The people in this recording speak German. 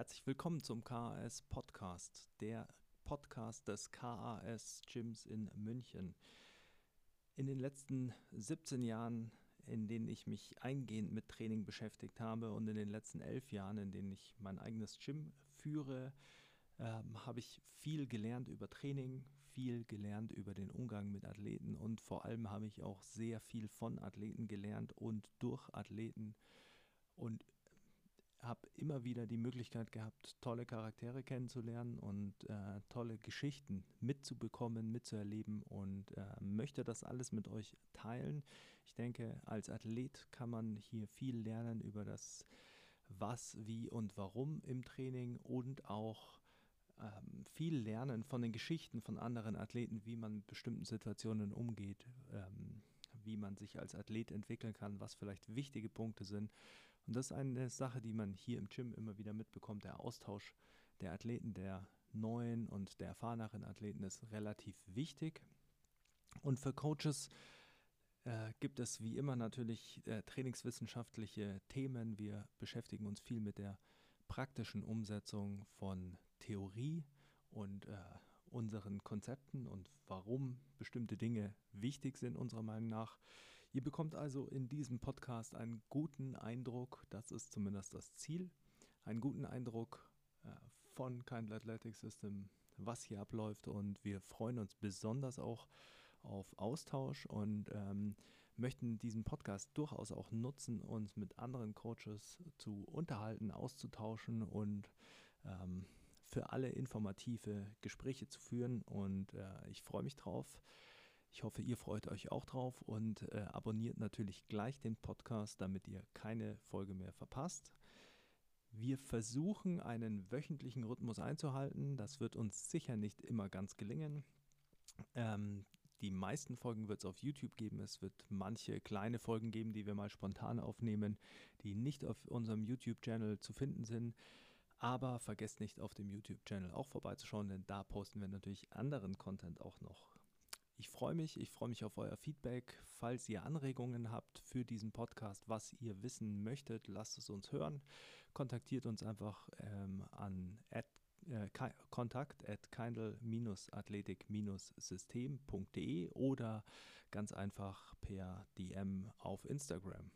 Herzlich willkommen zum KAS Podcast, der Podcast des KAS Gyms in München. In den letzten 17 Jahren, in denen ich mich eingehend mit Training beschäftigt habe und in den letzten elf Jahren, in denen ich mein eigenes Gym führe, ähm, habe ich viel gelernt über Training, viel gelernt über den Umgang mit Athleten und vor allem habe ich auch sehr viel von Athleten gelernt und durch Athleten und habe immer wieder die Möglichkeit gehabt, tolle Charaktere kennenzulernen und äh, tolle Geschichten mitzubekommen, mitzuerleben und äh, möchte das alles mit euch teilen. Ich denke, als Athlet kann man hier viel lernen über das Was, Wie und Warum im Training und auch ähm, viel lernen von den Geschichten von anderen Athleten, wie man mit bestimmten Situationen umgeht. Ähm, wie man sich als Athlet entwickeln kann, was vielleicht wichtige Punkte sind. Und das ist eine Sache, die man hier im Gym immer wieder mitbekommt. Der Austausch der Athleten, der neuen und der erfahreneren Athleten ist relativ wichtig. Und für Coaches äh, gibt es wie immer natürlich äh, trainingswissenschaftliche Themen. Wir beschäftigen uns viel mit der praktischen Umsetzung von Theorie und äh, unseren Konzepten und warum bestimmte Dinge wichtig sind, unserer Meinung nach. Ihr bekommt also in diesem Podcast einen guten Eindruck, das ist zumindest das Ziel, einen guten Eindruck äh, von Kind Athletic System, was hier abläuft. Und wir freuen uns besonders auch auf Austausch und ähm, möchten diesen Podcast durchaus auch nutzen, uns mit anderen Coaches zu unterhalten, auszutauschen und für alle informative Gespräche zu führen und äh, ich freue mich drauf. Ich hoffe, ihr freut euch auch drauf und äh, abonniert natürlich gleich den Podcast, damit ihr keine Folge mehr verpasst. Wir versuchen einen wöchentlichen Rhythmus einzuhalten. Das wird uns sicher nicht immer ganz gelingen. Ähm, die meisten Folgen wird es auf YouTube geben. Es wird manche kleine Folgen geben, die wir mal spontan aufnehmen, die nicht auf unserem YouTube-Channel zu finden sind. Aber vergesst nicht auf dem YouTube-Channel auch vorbeizuschauen, denn da posten wir natürlich anderen Content auch noch. Ich freue mich, ich freue mich auf euer Feedback. Falls ihr Anregungen habt für diesen Podcast, was ihr wissen möchtet, lasst es uns hören. Kontaktiert uns einfach ähm, an äh, kontakt at kindle-athletik-system.de oder ganz einfach per DM auf Instagram.